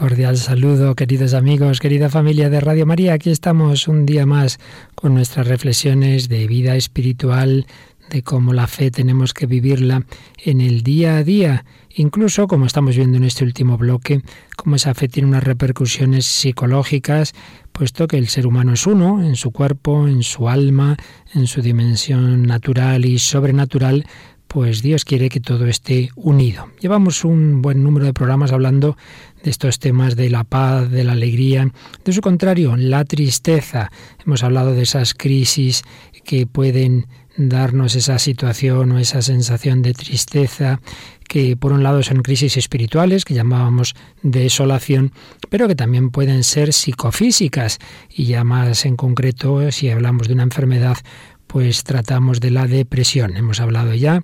Cordial saludo, queridos amigos, querida familia de Radio María. Aquí estamos un día más con nuestras reflexiones de vida espiritual, de cómo la fe tenemos que vivirla en el día a día, incluso como estamos viendo en este último bloque, cómo esa fe tiene unas repercusiones psicológicas, puesto que el ser humano es uno, en su cuerpo, en su alma, en su dimensión natural y sobrenatural, pues Dios quiere que todo esté unido. Llevamos un buen número de programas hablando de estos temas de la paz, de la alegría, de su contrario, la tristeza. Hemos hablado de esas crisis que pueden darnos esa situación o esa sensación de tristeza, que por un lado son crisis espirituales, que llamábamos desolación, pero que también pueden ser psicofísicas, y ya más en concreto, si hablamos de una enfermedad, pues tratamos de la depresión. Hemos hablado ya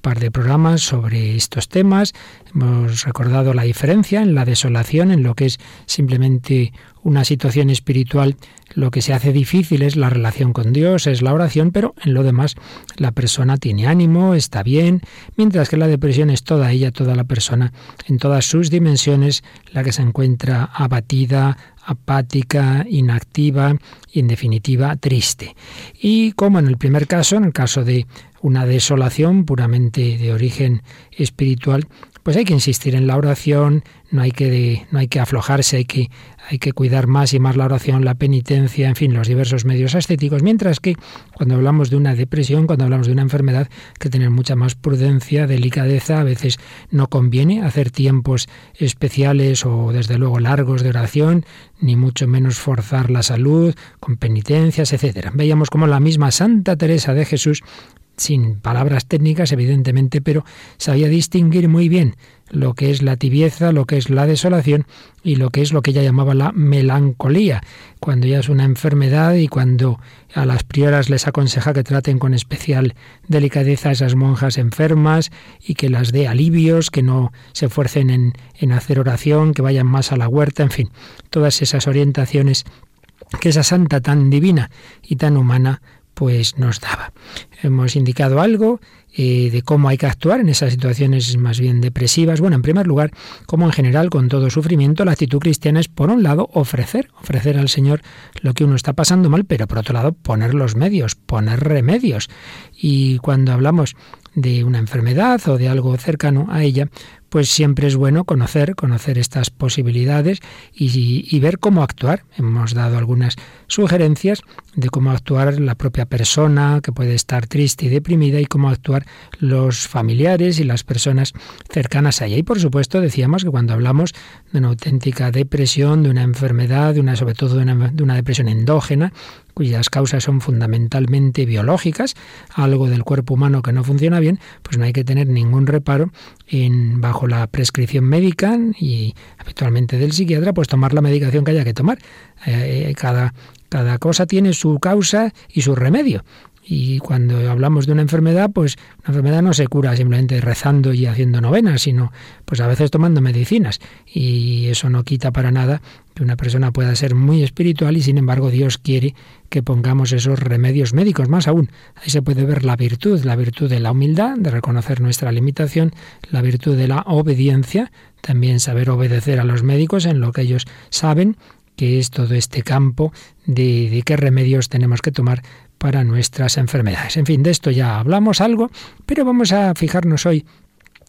par de programas sobre estos temas. Hemos recordado la diferencia en la desolación, en lo que es simplemente una situación espiritual. Lo que se hace difícil es la relación con Dios, es la oración, pero en lo demás la persona tiene ánimo, está bien, mientras que la depresión es toda ella, toda la persona, en todas sus dimensiones, la que se encuentra abatida, apática, inactiva y en definitiva triste. Y como en el primer caso, en el caso de una desolación puramente de origen espiritual, pues hay que insistir en la oración, no hay que, no hay que aflojarse, hay que, hay que cuidar más y más la oración, la penitencia, en fin, los diversos medios ascéticos, mientras que cuando hablamos de una depresión, cuando hablamos de una enfermedad, hay que tener mucha más prudencia, delicadeza, a veces no conviene hacer tiempos especiales o desde luego largos de oración, ni mucho menos forzar la salud con penitencias, etcétera. Veíamos como la misma Santa Teresa de Jesús sin palabras técnicas, evidentemente, pero sabía distinguir muy bien lo que es la tibieza, lo que es la desolación y lo que es lo que ella llamaba la melancolía, cuando ya es una enfermedad y cuando a las prioras les aconseja que traten con especial delicadeza a esas monjas enfermas y que las dé alivios, que no se esfuercen en, en hacer oración, que vayan más a la huerta, en fin, todas esas orientaciones que esa santa tan divina y tan humana pues nos daba. Hemos indicado algo eh, de cómo hay que actuar en esas situaciones más bien depresivas. Bueno, en primer lugar, como en general con todo sufrimiento, la actitud cristiana es, por un lado, ofrecer, ofrecer al Señor lo que uno está pasando mal, pero por otro lado, poner los medios, poner remedios. Y cuando hablamos de una enfermedad o de algo cercano a ella, pues siempre es bueno conocer, conocer estas posibilidades y, ver cómo actuar. Hemos dado algunas sugerencias de cómo actuar la propia persona que puede estar triste y deprimida y cómo actuar los familiares y las personas cercanas a ella. Y por supuesto decíamos que cuando hablamos de una auténtica depresión, de una enfermedad, de una, sobre todo de una, de una depresión endógena, cuyas causas son fundamentalmente biológicas, algo del cuerpo humano que no funciona bien, pues no hay que tener ningún reparo en bajo la prescripción médica y habitualmente del psiquiatra, pues tomar la medicación que haya que tomar. Eh, cada, cada cosa tiene su causa y su remedio. Y cuando hablamos de una enfermedad, pues una enfermedad no se cura simplemente rezando y haciendo novenas, sino pues a veces tomando medicinas. Y eso no quita para nada que una persona pueda ser muy espiritual y sin embargo Dios quiere que pongamos esos remedios médicos. Más aún, ahí se puede ver la virtud, la virtud de la humildad, de reconocer nuestra limitación, la virtud de la obediencia, también saber obedecer a los médicos en lo que ellos saben que es todo este campo de, de qué remedios tenemos que tomar para nuestras enfermedades. En fin, de esto ya hablamos algo, pero vamos a fijarnos hoy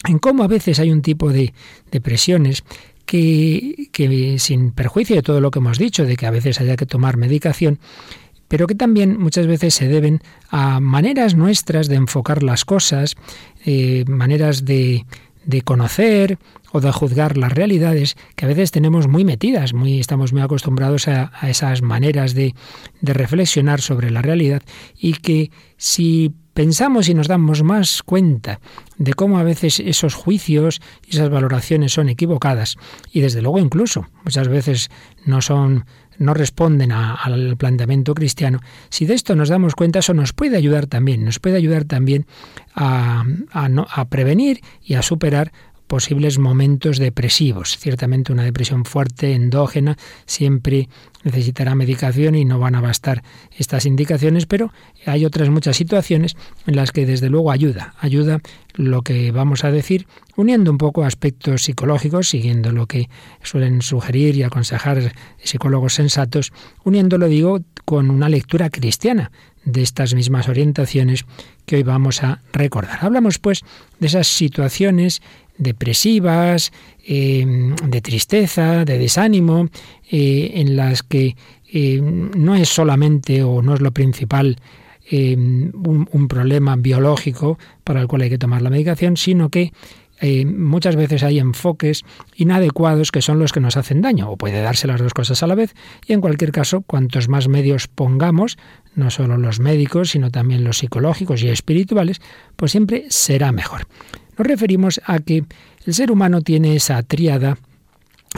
en cómo a veces hay un tipo de depresiones que, que, sin perjuicio de todo lo que hemos dicho, de que a veces haya que tomar medicación, pero que también muchas veces se deben a maneras nuestras de enfocar las cosas, eh, maneras de, de conocer o de juzgar las realidades que a veces tenemos muy metidas, muy, estamos muy acostumbrados a, esas maneras de, de reflexionar sobre la realidad y que si pensamos y nos damos más cuenta de cómo a veces esos juicios y esas valoraciones son equivocadas y desde luego incluso muchas veces no son no responden al planteamiento cristiano, si de esto nos damos cuenta, eso nos puede ayudar también, nos puede ayudar también a, a prevenir y a superar posibles momentos depresivos. Ciertamente una depresión fuerte, endógena, siempre necesitará medicación y no van a bastar estas indicaciones, pero hay otras muchas situaciones en las que desde luego ayuda, ayuda lo que vamos a decir, uniendo un poco aspectos psicológicos, siguiendo lo que suelen sugerir y aconsejar psicólogos sensatos, uniéndolo, digo, con una lectura cristiana de estas mismas orientaciones que hoy vamos a recordar. Hablamos pues de esas situaciones depresivas, em, de tristeza, de desánimo, eh, en las que em, no es solamente o no es lo principal em, un, problema biológico para el cual hay que tomar la medicación, sino que muchas veces hay enfoques inadecuados que son los que nos hacen daño, o puede darse las dos cosas a la vez, y en cualquier caso, cuantos más medios pongamos, no solo los médicos, sino también los psicológicos y espirituales, pues siempre será mejor. Nos referimos a que el ser humano tiene esa tríada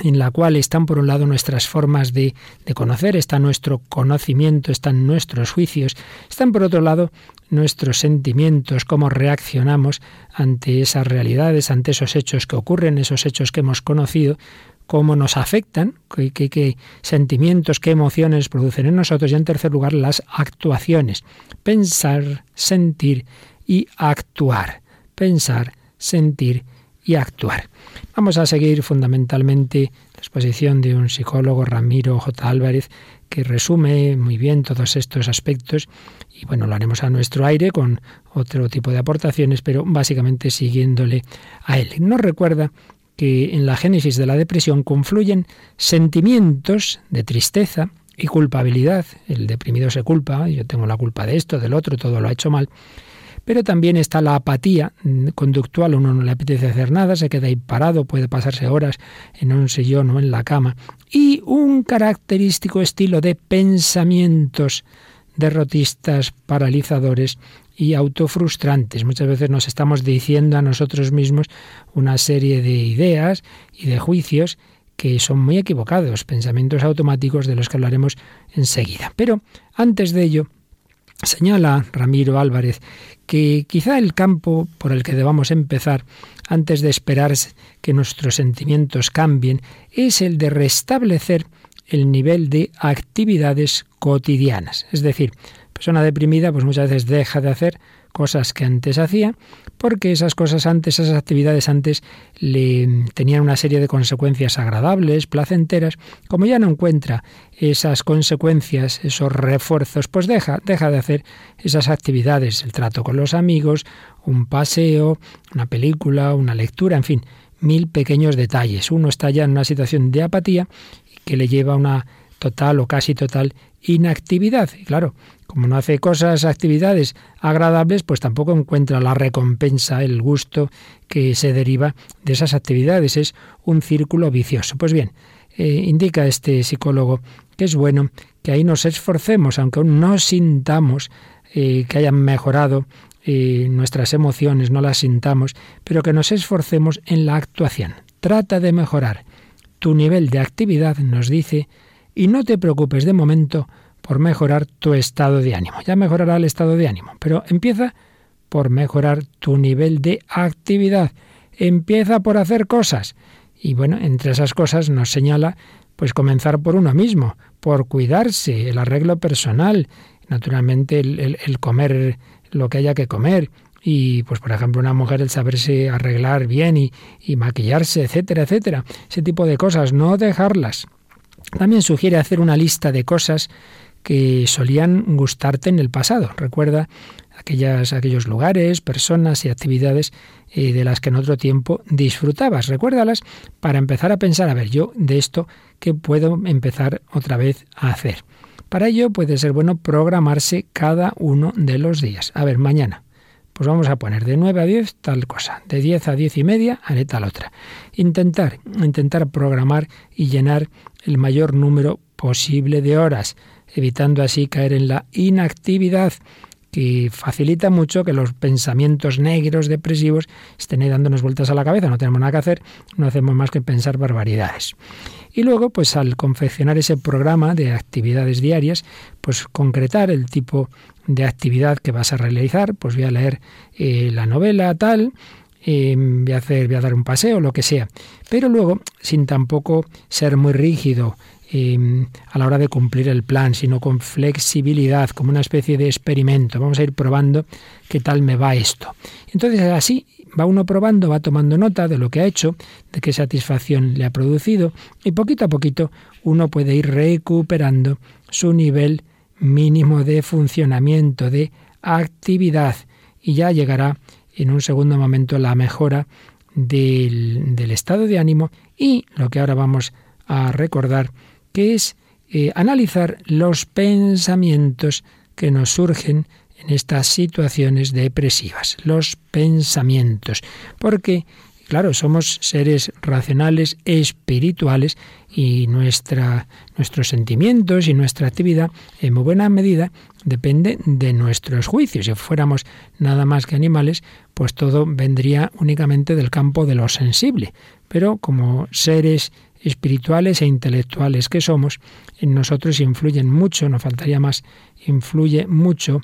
en la cual están por un lado nuestras formas de, de, conocer, está nuestro conocimiento, están nuestros juicios, están por otro lado nuestros sentimientos, cómo reaccionamos ante esas realidades, ante esos hechos que ocurren, esos hechos que hemos conocido, cómo nos afectan, qué, qué sentimientos, qué emociones producen en nosotros y en tercer lugar las actuaciones, pensar, sentir y actuar, pensar, sentir y actuar. Vamos a seguir fundamentalmente la exposición de un psicólogo, Ramiro J. Álvarez, que resume muy bien todos estos aspectos y bueno, lo haremos a nuestro aire con otro tipo de aportaciones, pero básicamente siguiéndole a él. Nos recuerda que en la génesis de la depresión confluyen sentimientos de tristeza y culpabilidad. El deprimido se culpa, yo tengo la culpa de esto, del otro, todo lo ha hecho mal pero también está la apatía conductual, uno no le apetece hacer nada, se queda ahí parado, puede pasarse horas en un sillón o en la cama, y un característico estilo de pensamientos derrotistas, paralizadores y autofrustrantes. Muchas veces nos estamos diciendo a nosotros mismos una serie de ideas y de juicios que son muy equivocados, pensamientos automáticos de los que hablaremos enseguida. Pero antes de ello, señala Ramiro Álvarez que quizá el campo por el que debamos empezar antes de esperar que nuestros sentimientos cambien es el de restablecer el nivel de actividades cotidianas. Es decir, persona deprimida pues muchas veces deja de hacer cosas que antes hacía, porque esas cosas antes, esas actividades antes le tenían una serie de consecuencias agradables, placenteras, como ya no encuentra esas consecuencias, esos refuerzos, pues deja, deja de hacer esas actividades, el trato con los amigos, un paseo, una película, una lectura, en fin, mil pequeños detalles. Uno está ya en una situación de apatía que le lleva a una total o casi total inactividad. Y claro, como no hace cosas, actividades agradables, pues tampoco encuentra la recompensa, el gusto que se deriva de esas actividades. Es un círculo vicioso. Pues bien, eh, indica este psicólogo que es bueno que ahí nos esforcemos, aunque aún no sintamos eh, que hayan mejorado eh, nuestras emociones, no las sintamos, pero que nos esforcemos en la actuación. Trata de mejorar tu nivel de actividad, nos dice, y no te preocupes de momento por mejorar tu estado de ánimo. Ya mejorará el estado de ánimo, pero empieza por mejorar tu nivel de actividad. Empieza por hacer cosas. Y bueno, entre esas cosas nos señala pues comenzar por uno mismo, por cuidarse, el arreglo personal, naturalmente el, comer lo que haya que comer, y pues por ejemplo una mujer el saberse arreglar bien y, y, maquillarse, etcétera, etcétera, ese tipo de cosas, no dejarlas. También sugiere hacer una lista de cosas que solían gustarte en el pasado. Recuerda aquellas, aquellos lugares, personas y actividades eh, de las que en otro tiempo disfrutabas. Recuérdalas para empezar a pensar, a ver, yo de esto, ¿qué puedo empezar otra vez a hacer? Para ello puede ser bueno programarse cada uno de los días. A ver, mañana pues vamos a poner de 9 a 10 tal cosa, de 10 a 10 y media haré tal otra. Intentar, intentar programar y llenar el mayor número posible de horas, evitando así caer en la inactividad que facilita mucho que los pensamientos negros, depresivos, estén ahí dándonos vueltas a la cabeza. No tenemos nada que hacer, no hacemos más que pensar barbaridades. Y luego, pues al confeccionar ese programa de actividades diarias, pues concretar el tipo de actividad que vas a realizar, pues voy a leer eh, la novela tal, eh, voy, a hacer, voy a dar un paseo, lo que sea. Pero luego, sin tampoco ser muy rígido Em, a la hora de cumplir el plan, sino con flexibilidad, como una especie de experimento. Vamos a ir probando qué tal me va esto. Entonces así va uno probando, va tomando nota de lo que ha hecho, de qué satisfacción le ha producido y poquito a poquito uno puede ir recuperando su nivel mínimo de funcionamiento, de actividad y ya llegará en un segundo momento la mejora del, estado de ánimo y lo que ahora vamos a recordar que es eh, analizar los pensamientos que nos surgen en estas situaciones depresivas, los pensamientos, porque claro, somos seres racionales, espirituales y nuestra, nuestros sentimientos y nuestra actividad en muy buena medida depende de nuestros juicios. Si fuéramos nada más que animales, pues todo vendría únicamente del campo de lo sensible. Pero como seres espirituales e intelectuales que somos, en nosotros influyen mucho, no faltaría más, influye mucho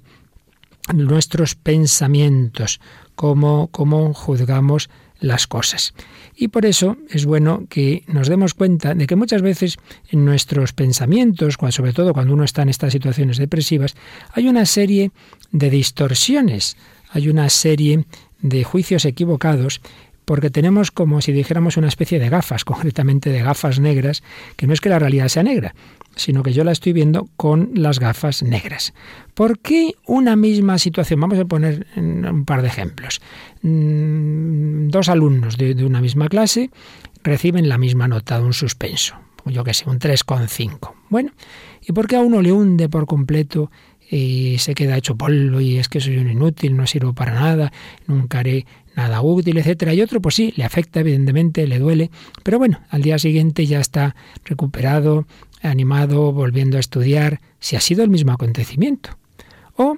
nuestros pensamientos, cómo, cómo juzgamos las cosas. Y por eso es bueno que nos demos cuenta de que muchas veces en nuestros pensamientos, sobre todo cuando uno está en estas situaciones depresivas, hay una serie de distorsiones, hay una serie de juicios equivocados porque tenemos como si dijéramos una especie de gafas, concretamente de gafas negras, que no es que la realidad sea negra, sino que yo la estoy viendo con las gafas negras. ¿Por qué una misma situación? Vamos a poner un par de ejemplos. Mm, dos alumnos de, una misma clase reciben la misma nota de un suspenso, yo que sé, un 3,5. Bueno, ¿y por qué a uno le hunde por completo y se queda hecho polvo y es que soy un inútil, no sirvo para nada, nunca haré nada útil, etcétera, y otro pues sí, le afecta evidentemente, le duele, pero bueno, al día siguiente ya está recuperado, animado, volviendo a estudiar, si ha sido el mismo acontecimiento. O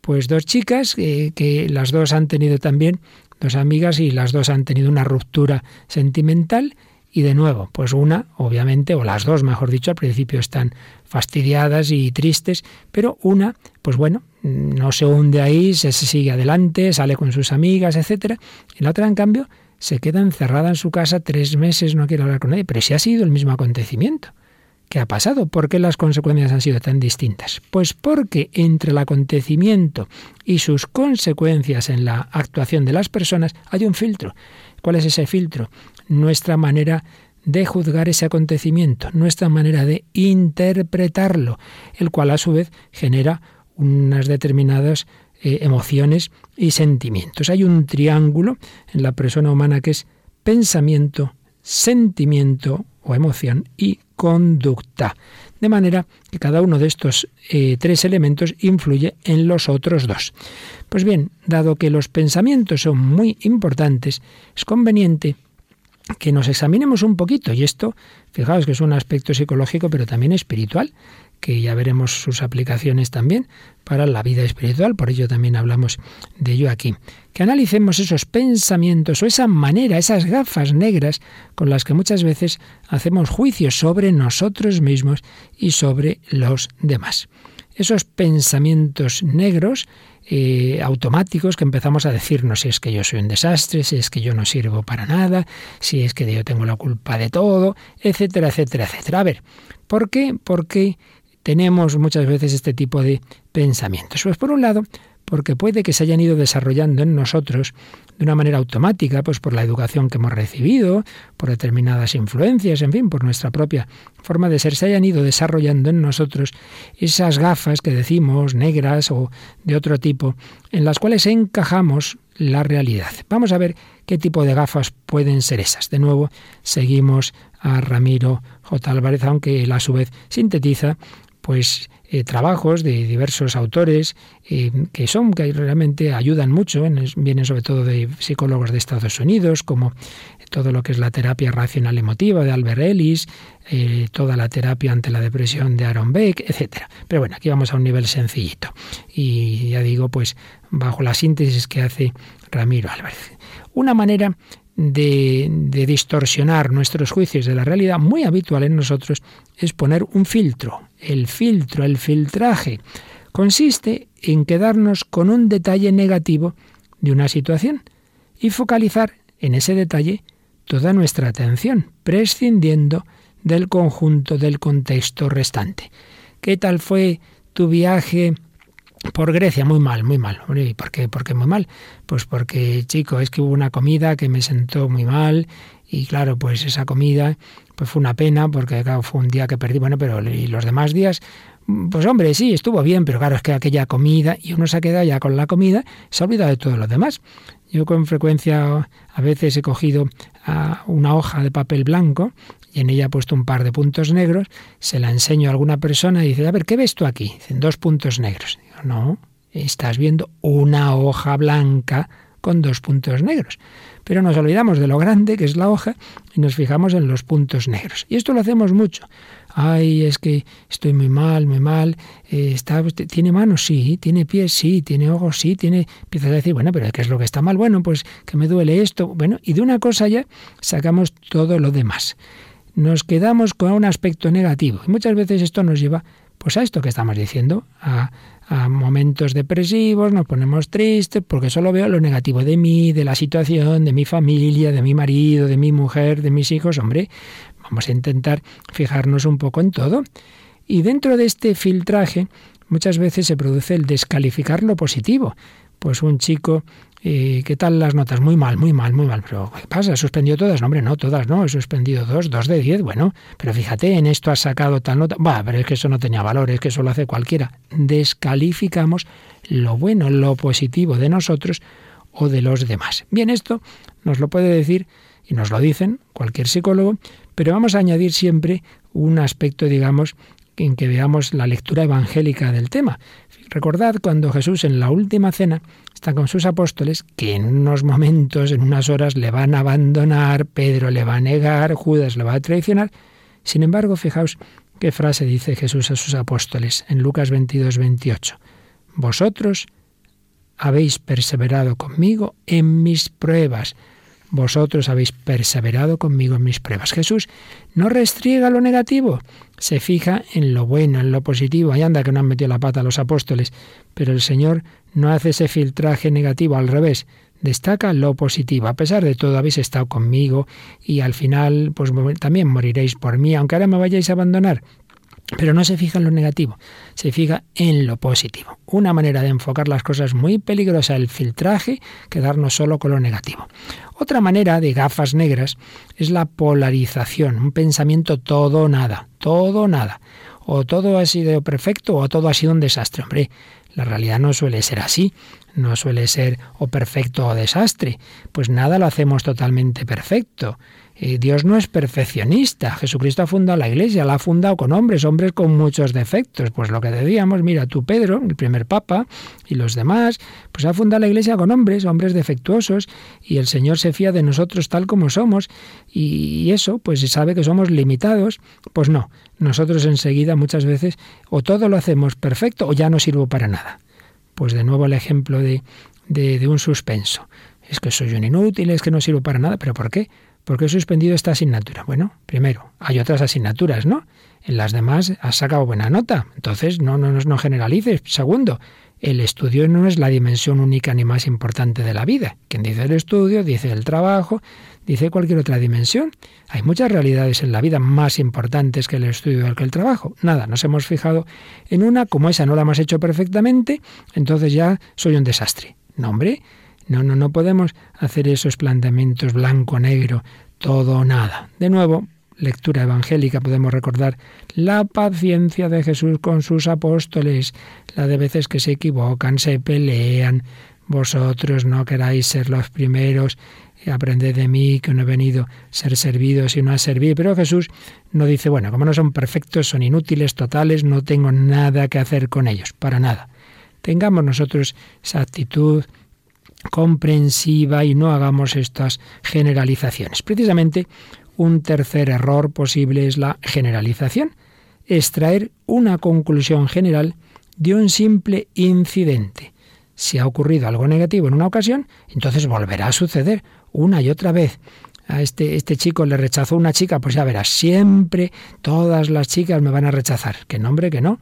pues dos chicas que las dos han tenido también, dos amigas y las dos han tenido una ruptura sentimental y de nuevo, pues una, obviamente, o las dos, mejor dicho, al principio están fastidiadas y tristes, pero una, pues bueno, no se hunde ahí, se sigue adelante, sale con sus amigas, etcétera. Y la otra, en cambio, se queda encerrada en su casa tres meses, no quiere hablar con nadie. Pero si ha sido el mismo acontecimiento. ¿Qué ha pasado? ¿Por qué las consecuencias han sido tan distintas? Pues porque entre el acontecimiento y sus consecuencias en la actuación de las personas hay un filtro. ¿Cuál es ese filtro? nuestra manera de juzgar ese acontecimiento, nuestra manera de interpretarlo, el cual a su vez genera unas determinadas eh, emociones y sentimientos. Hay un triángulo en la persona humana que es pensamiento, sentimiento o emoción y conducta. De manera que cada uno de estos eh, tres elementos influye en los otros dos. Pues bien, dado que los pensamientos son muy importantes, es conveniente que nos examinemos un poquito. Y esto, fijaos que es un aspecto psicológico, pero también espiritual, que ya veremos sus aplicaciones también para la vida espiritual, por ello también hablamos de ello aquí. Que analicemos esos pensamientos o esa manera, esas gafas negras con las que muchas veces hacemos juicios sobre nosotros mismos y sobre los demás. Esos pensamientos negros eh, automáticos que empezamos a decirnos si es que yo soy un desastre, si es que yo no sirvo para nada, si es que yo tengo la culpa de todo, etcétera, etcétera, etcétera. A ver, ¿por qué? Porque tenemos muchas veces este tipo de pensamientos. Pues por un lado, porque puede que se hayan ido desarrollando en nosotros de una manera automática, pues por la educación que hemos recibido, por determinadas influencias, en fin, por nuestra propia forma de ser, se hayan ido desarrollando en nosotros esas gafas que decimos negras o de otro tipo, en las cuales encajamos la realidad. Vamos a ver qué tipo de gafas pueden ser esas. De nuevo, seguimos a Ramiro J. Álvarez, aunque él a su vez sintetiza pues eh, trabajos de diversos autores eh, que son que realmente ayudan mucho, vienen sobre todo de psicólogos de Estados Unidos, como todo lo que es la terapia racional emotiva de Albert Ellis, eh, toda la terapia ante la depresión de Aaron Beck, etcétera. Pero bueno, aquí vamos a un nivel sencillito. Y ya digo, pues bajo la síntesis que hace Ramiro Álvarez. Una manera de, de, distorsionar nuestros juicios de la realidad, muy habitual en nosotros, es poner un filtro. El filtro, el filtraje, consiste en quedarnos con un detalle negativo de una situación y focalizar en ese detalle toda nuestra atención, prescindiendo del conjunto del contexto restante. ¿Qué tal fue tu viaje por Grecia? Muy mal, muy mal. ¿Y por qué? ¿Por qué muy mal? Pues porque, chico, es que hubo una comida que me sentó muy mal y claro, pues esa comida pues fue una pena porque fue un día que perdí, bueno, pero y los demás días pues hombre, sí, estuvo bien, pero claro, es que aquella comida, y uno se ha quedado ya con la comida, se ha olvidado de todo lo demás. Yo con frecuencia a veces he cogido ah, una hoja de papel blanco y en ella he puesto un par de puntos negros, se la enseño a alguna persona y dice, a ver, ¿qué ves tú aquí? Dicen, dos puntos negros. No, estás viendo una hoja blanca con dos puntos negros. Pero nos olvidamos de lo grande que es la hoja y nos fijamos en los puntos negros. Y esto lo hacemos mucho ay, es que estoy muy mal, muy mal, eh, tiene manos, sí, tiene pies, sí, tiene ojos, sí, tiene, empiezas a decir, bueno, pero ¿qué es lo que está mal? Bueno, pues que me duele esto, bueno, y de una cosa ya sacamos todo lo demás. Nos quedamos con un aspecto negativo y muchas veces esto nos lleva pues a esto que estamos diciendo, a, a momentos depresivos, nos ponemos tristes porque solo veo lo negativo de mí, de la situación, de mi familia, de mi marido, de mi mujer, de mis hijos. Hombre, Vamos a intentar fijarnos un poco en todo. Y dentro de este filtraje muchas veces se produce el descalificar lo positivo. Pues un chico, eh, ¿qué tal las notas? Muy mal, muy mal, muy mal. Pero ¿qué pasa? ¿Suspendió todas? No, hombre, no, todas no. He suspendido dos, dos de diez. Bueno, pero fíjate, en esto has sacado tal nota. Va, pero es que eso no tenía valor, es que eso lo hace cualquiera. Descalificamos lo bueno, lo positivo de nosotros o de los demás. Bien, esto nos lo puede decir y nos lo dicen cualquier psicólogo, pero vamos a añadir siempre un aspecto, digamos, en que veamos la lectura evangélica del tema. Recordad cuando Jesús en la última cena está con sus apóstoles, que en unos momentos, en unas horas, le van a abandonar, Pedro le va a negar, Judas le va a traicionar. Sin embargo, fijaos qué frase dice Jesús a sus apóstoles en Lucas 22, 28. Vosotros habéis perseverado conmigo en mis pruebas vosotros habéis perseverado conmigo en mis pruebas. Jesús no restriega lo negativo, se fija en lo bueno, en lo positivo. Ahí anda que no han metido la pata a los apóstoles, pero el Señor no hace ese filtraje negativo, al revés, destaca lo positivo. A pesar de todo, habéis estado conmigo y al final, pues también moriréis por mí, aunque ahora me vayáis a abandonar. Pero no se fija en lo negativo, se fija en lo positivo. Una manera de enfocar las cosas muy peligrosa, el filtraje, quedarnos solo con lo negativo. Otra manera de gafas negras es la polarización, un pensamiento todo nada, todo nada. O todo ha sido perfecto o todo ha sido un desastre. Hombre, la realidad no suele ser así, no suele ser o perfecto o desastre, pues nada lo hacemos totalmente perfecto. Dios no es perfeccionista. Jesucristo ha fundado la iglesia, la ha fundado con hombres, hombres con muchos defectos. Pues lo que decíamos, mira, tú Pedro, el primer papa, y los demás, pues ha fundado la iglesia con hombres, hombres defectuosos, y el Señor se fía de nosotros tal como somos, y eso, pues se sabe que somos limitados. Pues no, nosotros enseguida muchas veces o todo lo hacemos perfecto o ya no sirvo para nada. Pues de nuevo el ejemplo de, de, de un suspenso. Es que soy un inútil, es que no sirvo para nada, pero ¿por qué? ¿Por qué he suspendido esta asignatura? Bueno, primero, hay otras asignaturas, ¿no? En las demás has sacado buena nota, entonces no, no, no generalices. Segundo, el estudio no es la dimensión única ni más importante de la vida. Quien dice el estudio, dice el trabajo, dice cualquier otra dimensión. Hay muchas realidades en la vida más importantes que el estudio que el trabajo. Nada, nos hemos fijado en una, como esa no la hemos hecho perfectamente, entonces ya soy un desastre. No, hombre, no, no, no podemos hacer esos planteamientos blanco-negro, todo o nada. De nuevo, lectura evangélica podemos recordar la paciencia de Jesús con sus apóstoles, la de veces que se equivocan, se pelean. Vosotros no queráis ser los primeros aprended de mí que no he venido a ser servido sino a servir. Pero Jesús no dice, bueno, como no son perfectos, son inútiles, totales, no tengo nada que hacer con ellos, para nada. Tengamos nosotros esa actitud comprensiva y no hagamos estas generalizaciones. Precisamente un tercer error posible es la generalización, extraer una conclusión general de un simple incidente. Si ha ocurrido algo negativo en una ocasión, entonces volverá a suceder una y otra vez. A este, este chico le rechazó una chica, pues ya verás, siempre todas las chicas me van a rechazar. Que nombre que no.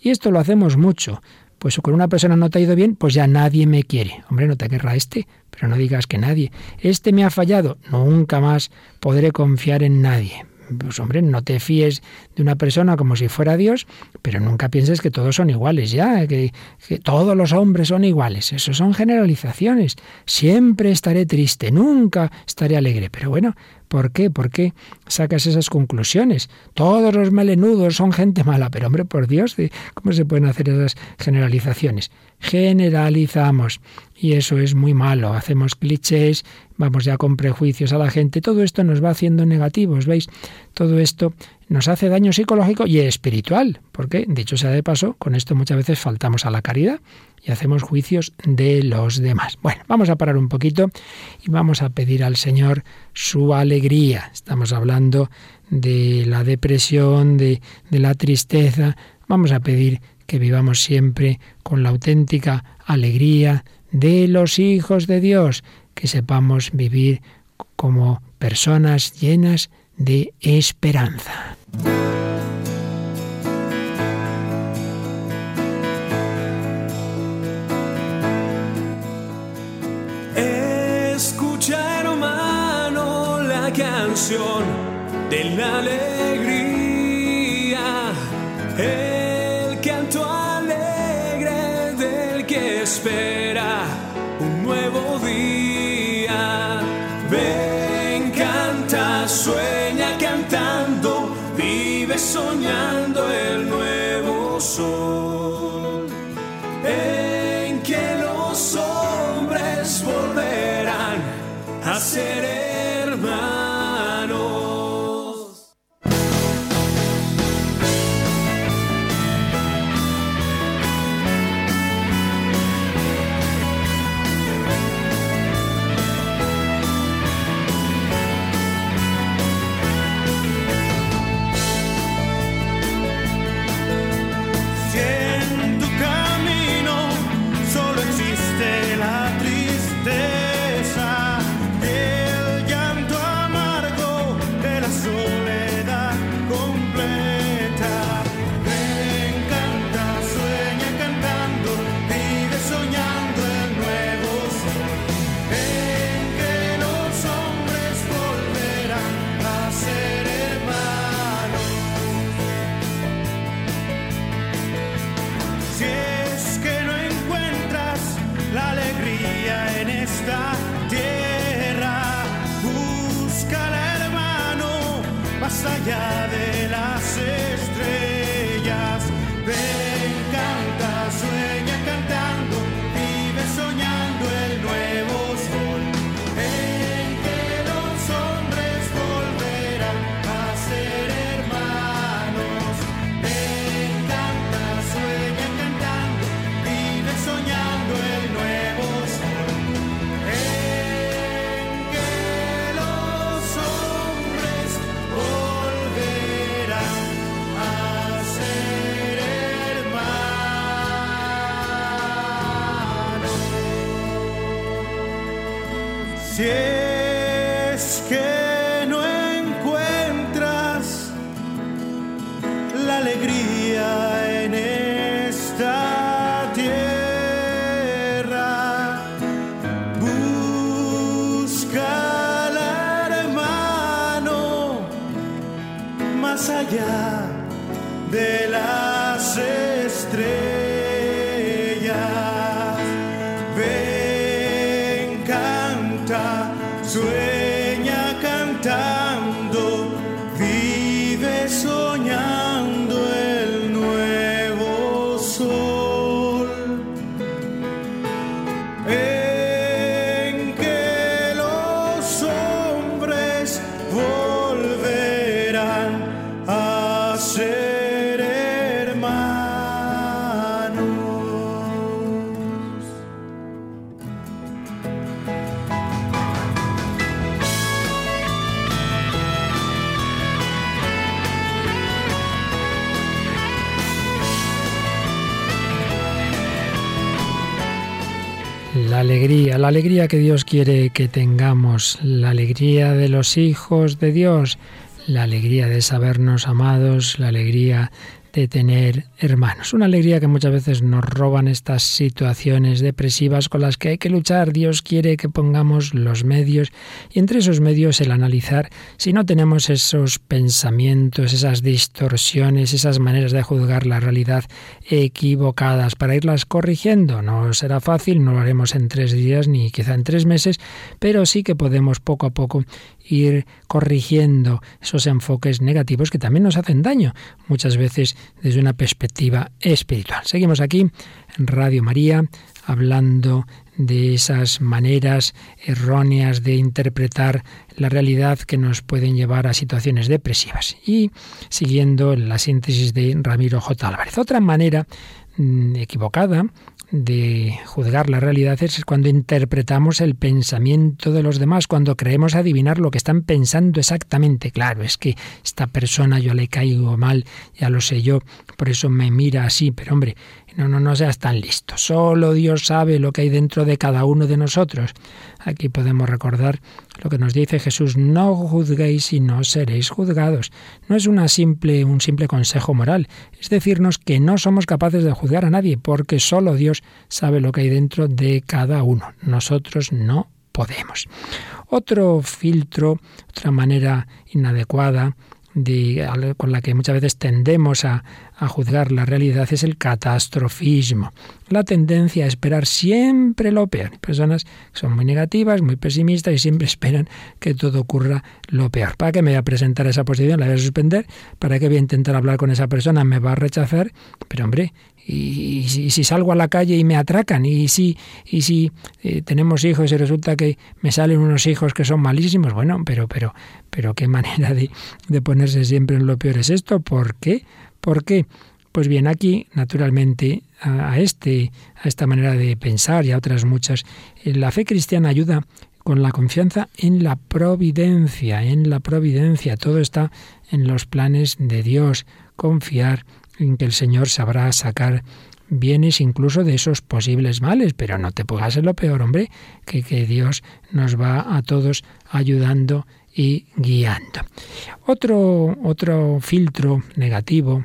Y esto lo hacemos mucho. Pues con una persona no te ha ido bien, pues ya nadie me quiere. Hombre, no te querrá este, pero no digas que nadie. Este me ha fallado, nunca más podré confiar en nadie pues hombre, no te fíes de una persona como si fuera Dios, pero nunca pienses que todos son iguales ya, que, que, todos los hombres son iguales. Eso son generalizaciones. Siempre estaré triste, nunca estaré alegre. Pero bueno, ¿por qué? ¿Por qué sacas esas conclusiones? Todos los malenudos son gente mala, pero hombre, por Dios, ¿cómo se pueden hacer esas generalizaciones? Generalizamos y eso es muy malo. Hacemos clichés, vamos ya con prejuicios a la gente. Todo esto nos va haciendo negativos, ¿veis? Todo esto nos hace daño psicológico y espiritual, porque, dicho sea de paso, con esto muchas veces faltamos a la caridad y hacemos juicios de los demás. Bueno, vamos a parar un poquito y vamos a pedir al Señor su alegría. Estamos hablando de la depresión, de, de la tristeza. Vamos a pedir que vivamos siempre con la auténtica alegría de los hijos de Dios, que sepamos vivir como personas llenas de esperanza. Escucha hermano la canción de la alegría. El canto alegre del que espera nuevo 醉 la alegría que Dios quiere que tengamos, la alegría de los hijos de Dios, la alegría de sabernos amados, la alegría de tener hermanos. Una alegría que muchas veces nos roban estas situaciones depresivas con las que hay que luchar. Dios quiere que pongamos los medios y entre esos medios el analizar si no tenemos esos pensamientos, esas distorsiones, esas maneras de juzgar la realidad equivocadas para irlas corrigiendo. No será fácil, no lo haremos en tres días ni quizá en tres meses, pero sí que podemos poco a poco ir corrigiendo esos enfoques negativos que también nos hacen daño, muchas veces desde una perspectiva espiritual. Seguimos aquí en Radio María hablando de esas maneras erróneas de interpretar la realidad que nos pueden llevar a situaciones depresivas. Y siguiendo la síntesis de Ramiro J. Álvarez. Otra manera mm, equivocada de juzgar la realidad es cuando interpretamos el pensamiento de los demás, cuando creemos adivinar lo que están pensando exactamente. Claro, es que esta persona yo le caigo mal, ya lo sé yo, por eso me mira así, pero hombre, no, no, no seas tan listo. Solo Dios sabe lo que hay dentro de cada uno de nosotros. Aquí podemos recordar lo que nos dice Jesús, no juzguéis y no seréis juzgados. No es una simple, un simple consejo moral, es decirnos que no somos capaces de juzgar a nadie, porque solo Dios sabe lo que hay dentro de cada uno. Nosotros no podemos. Otro filtro, otra manera inadecuada con la que muchas veces tendemos a, a juzgar la realidad es el catastrofismo, la tendencia a esperar siempre lo peor. Personas que son muy negativas, muy pesimistas y siempre esperan que todo ocurra lo peor. ¿Para qué me voy a presentar esa posición? La voy a suspender. ¿Para qué voy a intentar hablar con esa persona? Me va a rechazar. Pero hombre, y, si, salgo a la calle y me atracan, y si, y si eh, tenemos hijos y resulta que me salen unos hijos que son malísimos, bueno, pero, pero, pero qué manera de, de ponerse siempre en lo peor es esto. ¿Por qué? ¿Por qué? Pues bien, aquí, naturalmente, a, este, a esta manera de pensar y a otras muchas, eh, la fe cristiana ayuda con la confianza en la providencia, en la providencia. Todo está en los planes de Dios. Confiar que el Señor sabrá sacar bienes incluso de esos posibles males, pero no te pongas en lo peor, hombre, que, que Dios nos va a todos ayudando y guiando. Otro, otro filtro negativo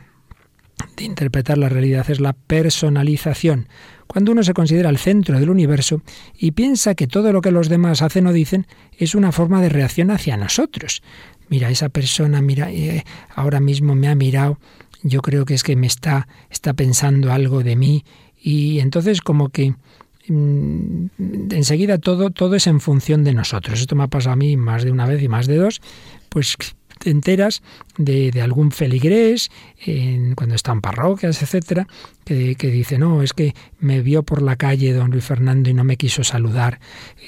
de interpretar la realidad es la personalización. Cuando uno se considera el centro del universo y piensa que todo lo que los demás hacen o dicen es una forma de reacción hacia nosotros. Mira, esa persona, mira, eh, ahora mismo me ha mirado, yo creo que es que me está, está pensando algo de mí y entonces como que mm, enseguida todo, todo es en función de nosotros. Esto me ha pasado a mí más de una vez y más de dos, pues enteras de, algún feligrés, en, cuando están parroquias, etcétera, que, que, dice, no, es que me vio por la calle don Luis Fernando y no me quiso saludar.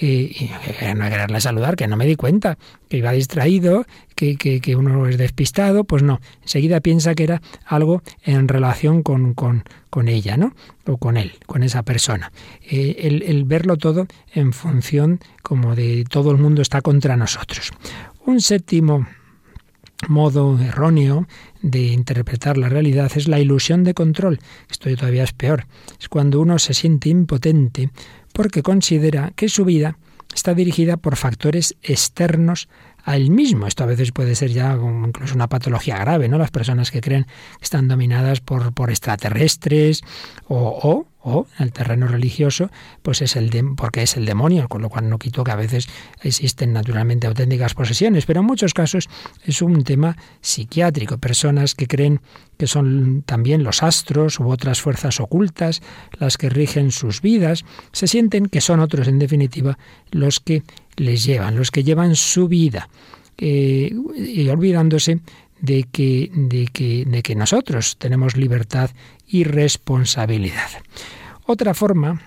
y no quererle saludar, que no me di cuenta, que iba distraído, que, que, uno es despistado, pues no, enseguida piensa que era algo en relación con, con, con ella, ¿no? O con él, con esa persona. Eh, el, el verlo todo en función como de todo el mundo está contra nosotros. Un séptimo modo erróneo de interpretar la realidad es la ilusión de control. Esto todavía es peor. Es cuando uno se siente impotente porque considera que su vida está dirigida por factores externos a él mismo. Esto a veces puede ser ya incluso una patología grave, ¿no? Las personas que creen que están dominadas por, por extraterrestres o, o el terreno religioso, pues es el porque es el demonio, con lo cual no quito que a veces existen naturalmente auténticas posesiones, pero en muchos casos es un tema psiquiátrico, personas que creen que son también los astros u otras fuerzas ocultas las que rigen sus vidas, se sienten que son otros en definitiva los que les llevan, los que llevan su vida, eh, y olvidándose de que, de, que, de que nosotros tenemos libertad y responsabilidad. Otra forma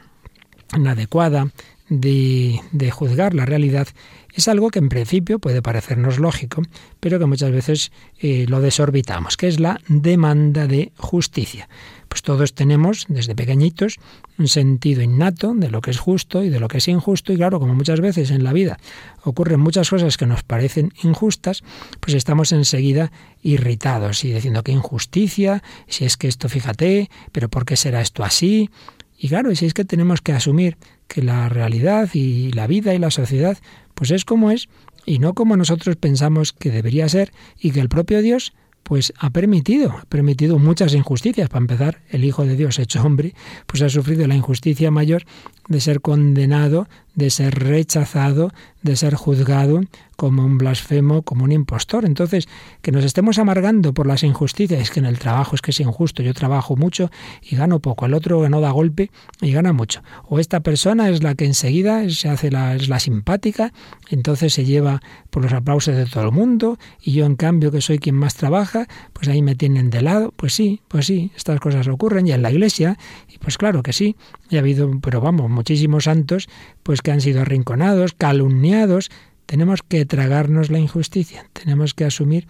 inadecuada de, de, juzgar la realidad es algo que en principio puede parecernos lógico, pero que muchas veces eh, lo desorbitamos, que es la demanda de justicia. Pues todos tenemos, desde pequeñitos, un sentido innato de lo que es justo y de lo que es injusto, y claro, como muchas veces en la vida ocurren muchas cosas que nos parecen injustas, pues estamos enseguida irritados y diciendo que injusticia, si es que esto fíjate, pero ¿por qué será esto así? Y claro, si es que tenemos que asumir que la realidad y la vida y la sociedad pues es como es y no como nosotros pensamos que debería ser y que el propio Dios pues ha permitido, ha permitido muchas injusticias. Para empezar, el Hijo de Dios hecho hombre, pues ha sufrido la injusticia mayor de ser condenado, de ser rechazado, de ser juzgado como un blasfemo, como un impostor. Entonces, que nos estemos amargando por las injusticias, es que en el trabajo es que es injusto, yo trabajo mucho y gano poco, el otro no da golpe y gana mucho. O esta persona es la que enseguida se hace la, es la simpática, entonces se lleva por los aplausos de todo el mundo y yo en cambio que soy quien más trabaja, pues ahí me tienen de lado. Pues sí, pues sí, estas cosas ocurren y en la iglesia, y pues claro que sí, y ha habido, pero vamos, muchísimos santos pues que han sido arrinconados, calumniados. Tenemos que tragarnos la injusticia, tenemos que asumir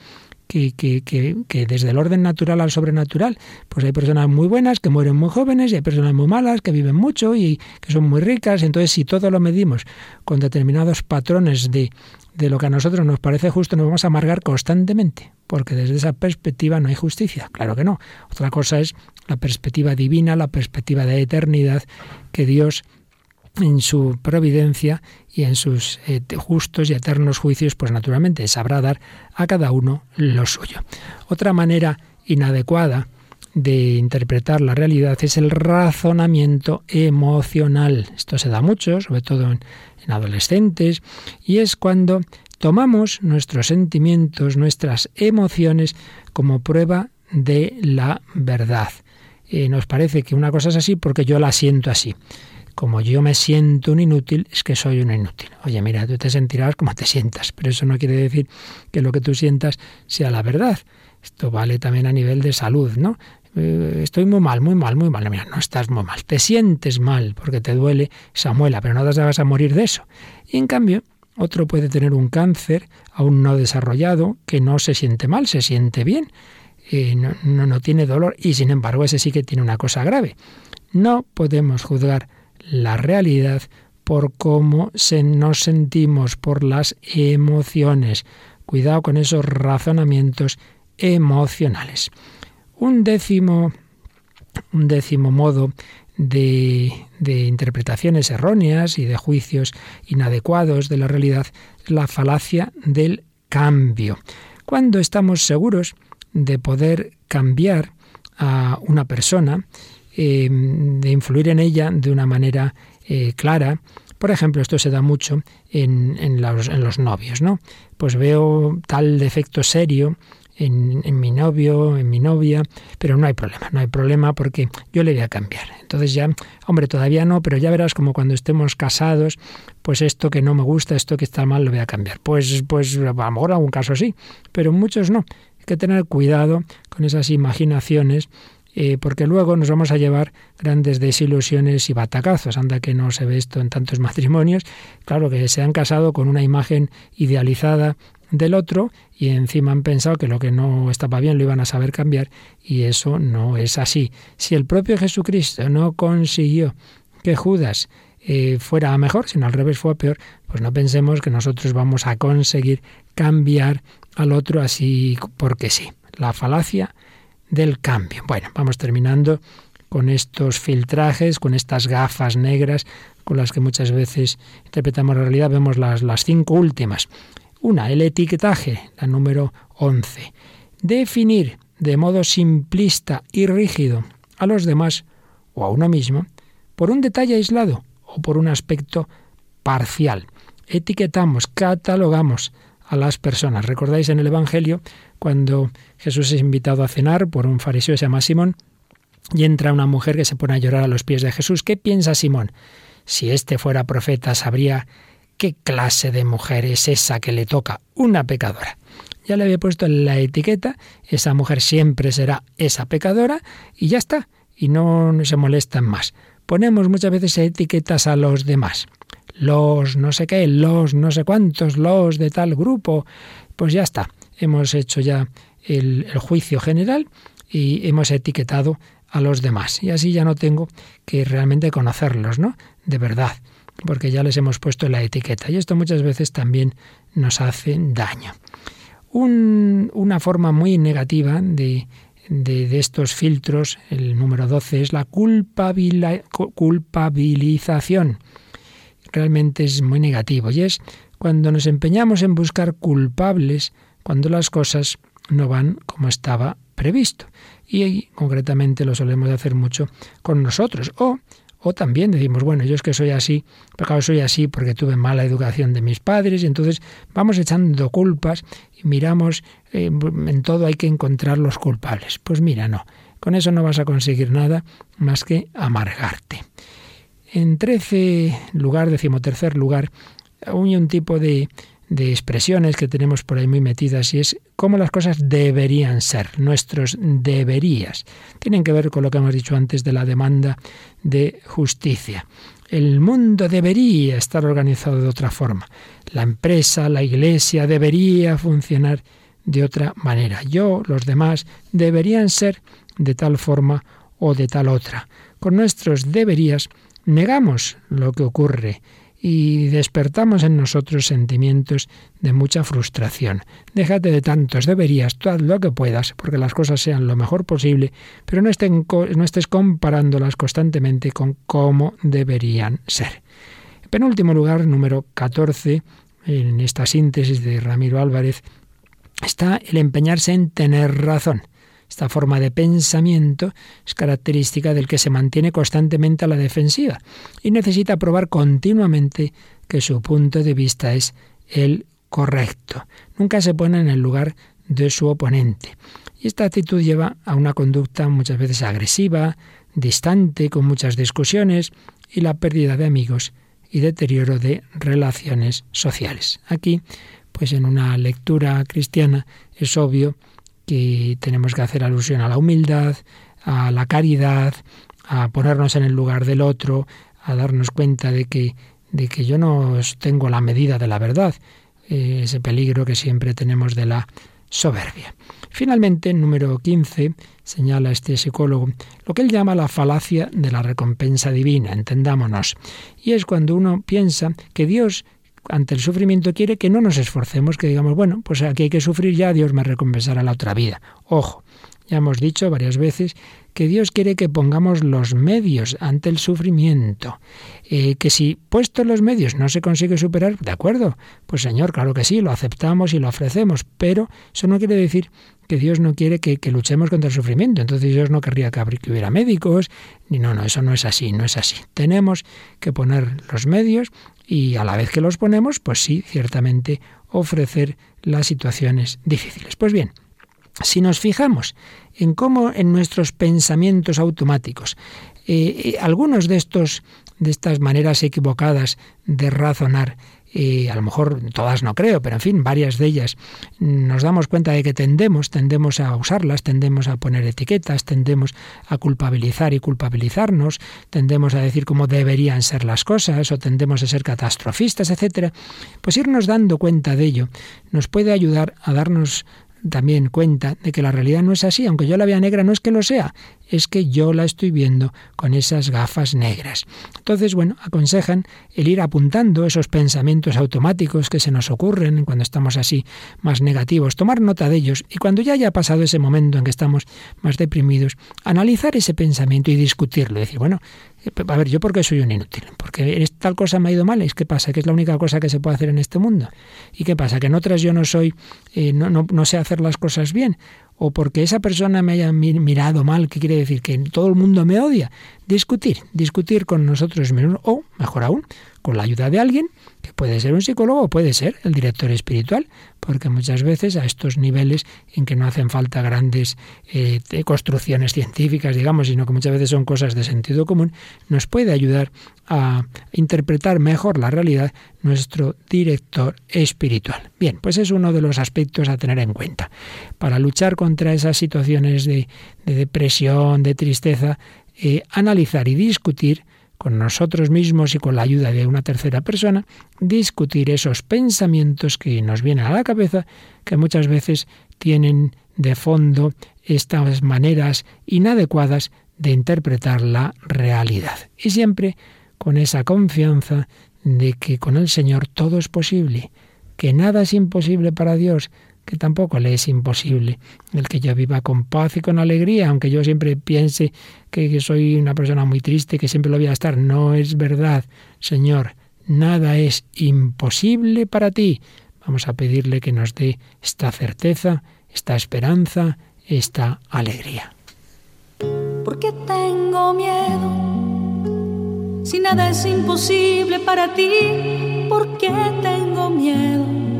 que, que, que, que, desde el orden natural al sobrenatural, pues hay personas muy buenas que mueren muy jóvenes y hay personas muy malas que viven mucho y que son muy ricas. Entonces, si todo lo medimos con determinados patrones de, de lo que a nosotros nos parece justo, nos vamos a amargar constantemente, porque desde esa perspectiva no hay justicia. Claro que no. Otra cosa es la perspectiva divina, la perspectiva de eternidad que Dios en su providencia y en sus eh, justos y eternos juicios, pues naturalmente sabrá dar a cada uno lo suyo. Otra manera inadecuada de interpretar la realidad es el razonamiento emocional. Esto se da mucho, sobre todo en, adolescentes, y es cuando tomamos nuestros sentimientos, nuestras emociones como prueba de la verdad. Eh, nos parece que una cosa es así porque yo la siento así como yo me siento un inútil, es que soy un inútil. Oye, mira, tú te sentirás como te sientas, pero eso no quiere decir que lo que tú sientas sea la verdad. Esto vale también a nivel de salud, ¿no? Eh, estoy muy mal, muy mal, muy mal. Mira, no estás muy mal. Te sientes mal porque te duele esa muela, pero no te vas a morir de eso. Y en cambio, otro puede tener un cáncer aún no desarrollado que no se siente mal, se siente bien. Eh, no, no, no tiene dolor y sin embargo ese sí que tiene una cosa grave. No podemos juzgar la realidad por cómo se nos sentimos, por las emociones. Cuidado con esos razonamientos emocionales. Un décimo, un décimo modo de, interpretaciones erróneas y de juicios inadecuados de la realidad la falacia del cambio. Cuando estamos seguros de poder cambiar a una persona, Em, de influir en ella de una manera eh, clara. Por ejemplo, esto se da mucho en, en, los, en, los, novios, ¿no? Pues veo tal defecto serio en, mi novio, en mi novia, pero no hay problema, no hay problema porque yo le voy a cambiar. Entonces ya, hombre, todavía no, pero ya verás como cuando estemos casados, pues esto que no me gusta, esto que está mal, lo voy a cambiar. Pues, pues a lo mejor algún caso sí, pero muchos no. Hay que tener cuidado con esas imaginaciones eh, porque luego nos vamos a llevar grandes desilusiones y batacazos. Anda que no se ve esto en tantos matrimonios. Claro que se han casado con una imagen idealizada del otro y encima han pensado que lo que no estaba bien lo iban a saber cambiar y eso no es así. Si el propio Jesucristo no consiguió que Judas eh, fuera mejor, sino al revés fue peor, pues no pensemos que nosotros vamos a conseguir cambiar al otro así porque sí. La falacia del cambio. Bueno, vamos terminando con estos filtrajes, con estas gafas negras con las que muchas veces interpretamos la realidad. Vemos las, las cinco últimas. Una, el etiquetaje, la número 11. Definir de modo simplista y rígido a los demás o a uno mismo por un detalle aislado o por un aspecto parcial. Etiquetamos, catalogamos a las personas. ¿Recordáis en el Evangelio cuando Jesús es invitado a cenar por un fariseo se llama Simón y entra una mujer que se pone a llorar a los pies de Jesús? ¿Qué piensa Simón? Si éste fuera profeta, sabría qué clase de mujer es esa que le toca, una pecadora. Ya le había puesto la etiqueta, esa mujer siempre será esa pecadora y ya está, y no se molestan más. Ponemos muchas veces etiquetas a los demás los no sé qué, los no sé cuántos, los de tal grupo, pues ya está. Hemos hecho ya el juicio general y hemos etiquetado a los demás. Y así ya no tengo que realmente conocerlos, ¿no? De verdad, porque ya les hemos puesto la etiqueta. Y esto muchas veces también nos hace daño. Un, una forma muy negativa de, de, de, estos filtros, el número 12, es la culpabilización realmente es muy negativo y es cuando nos empeñamos en buscar culpables cuando las cosas no van como estaba previsto. Y ahí, concretamente lo solemos hacer mucho con nosotros. O, o también decimos, bueno, yo es que soy así, pero soy así porque tuve mala educación de mis padres, y entonces vamos echando culpas y miramos, eh, en todo hay que encontrar los culpables. Pues mira, no, con eso no vas a conseguir nada más que amargarte. En trece lugar, decimotercer lugar, hay un tipo de de expresiones que tenemos por ahí muy metidas y es cómo las cosas deberían ser, nuestros deberías. Tienen que ver con lo que hemos dicho antes de la demanda de justicia. El mundo debería estar organizado de otra forma. La empresa, la iglesia debería funcionar de otra manera. Yo, los demás, deberían ser de tal forma o de tal otra. Con nuestros deberías negamos lo que ocurre y despertamos en nosotros sentimientos de mucha frustración. Déjate de tantos deberías, haz lo que puedas, porque las cosas sean lo mejor posible, pero no, no estés comparándolas constantemente con cómo deberían ser. En penúltimo lugar, número 14, en esta síntesis de Ramiro Álvarez, está el empeñarse en tener razón. Esta forma de pensamiento es característica del que se mantiene constantemente a la defensiva y necesita probar continuamente que su punto de vista es el correcto. Nunca se pone en el lugar de su oponente. Y esta actitud lleva a una conducta muchas veces agresiva, distante, con muchas discusiones y la pérdida de amigos y deterioro de relaciones sociales. Aquí, pues en una lectura cristiana, es obvio que tenemos que hacer alusión a la humildad, a la caridad, a ponernos en el lugar del otro, a darnos cuenta de que, de que yo no tengo la medida de la verdad, eh, ese peligro que siempre tenemos de la soberbia. Finalmente, número 15, señala este psicólogo, lo que él llama la falacia de la recompensa divina, entendámonos. Y es cuando uno piensa que Dios ante el sufrimiento quiere que no nos esforcemos, que digamos, bueno, pues aquí hay que sufrir ya, Dios me recompensará la otra vida. Ojo, ya hemos dicho varias veces que Dios quiere que pongamos los medios ante el sufrimiento. Eh, que si puestos los medios no se consigue superar, de acuerdo, pues Señor, claro que sí, lo aceptamos y lo ofrecemos, pero eso no quiere decir que Dios no quiere que, luchemos contra el sufrimiento. Entonces Dios no querría que, que hubiera médicos, ni no, no, eso no es así, no es así. Tenemos que poner los medios y a la vez que los ponemos, pues sí, ciertamente ofrecer las situaciones difíciles. Pues bien, si nos fijamos en cómo en nuestros pensamientos automáticos, eh, eh, algunos de estos de estas maneras equivocadas de razonar y a lo mejor todas no creo, pero en fin, varias de ellas nos damos cuenta de que tendemos, tendemos a usarlas, tendemos a poner etiquetas, tendemos a culpabilizar y culpabilizarnos, tendemos a decir cómo deberían ser las cosas o tendemos a ser catastrofistas, etcétera. Pues irnos dando cuenta de ello nos puede ayudar a darnos también cuenta de que la realidad no es así, aunque yo la vea negra, no es que lo sea, es que yo la estoy viendo con esas gafas negras. Entonces, bueno, aconsejan el ir apuntando esos pensamientos automáticos que se nos ocurren cuando estamos así más negativos, tomar nota de ellos y cuando ya haya pasado ese momento en que estamos más deprimidos, analizar ese pensamiento y discutirlo, decir, bueno, a ver, ¿yo por qué soy un inútil? Porque tal cosa me ha ido mal. ¿Es qué pasa? Que es la única cosa que se puede hacer en este mundo. ¿Y qué pasa? Que en otras yo no soy, eh, no, no sé hacer las cosas bien o porque esa persona me haya mirado mal, ¿qué quiere decir? Que todo el mundo me odia. Discutir, discutir con nosotros mismos, o mejor aún, con la ayuda de alguien, que puede ser un psicólogo o puede ser el director espiritual, porque muchas veces a estos niveles en que no hacen falta grandes eh, construcciones científicas, digamos, sino que muchas veces son cosas de sentido común, nos puede ayudar a interpretar mejor la realidad nuestro director espiritual. Bien, pues es uno de los aspectos a tener en cuenta. Para luchar contra esas situaciones de, depresión, de tristeza, eh, analizar y discutir con nosotros mismos y con la ayuda de una tercera persona, discutir esos pensamientos que nos vienen a la cabeza, que muchas veces tienen de fondo estas maneras inadecuadas de interpretar la realidad. Y siempre con esa confianza de que con el Señor todo es posible, que nada es imposible para Dios, que tampoco le es imposible el que yo viva con paz y con alegría, aunque yo siempre piense que soy una persona muy triste, que siempre lo voy a estar. No es verdad, Señor, nada es imposible para ti. Vamos a pedirle que nos dé esta certeza, esta esperanza, esta alegría. ¿Por qué tengo miedo? Si nada es imposible para ti, ¿por qué tengo miedo?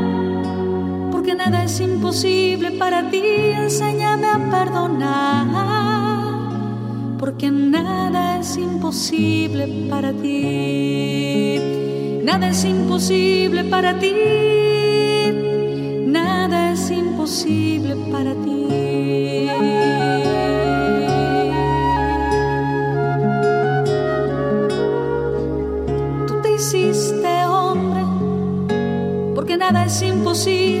nada es imposible para ti. Enséñame a perdonar, porque nada es imposible para ti. Nada es imposible para ti. Nada es imposible para ti. Tú te hiciste porque nada es imposible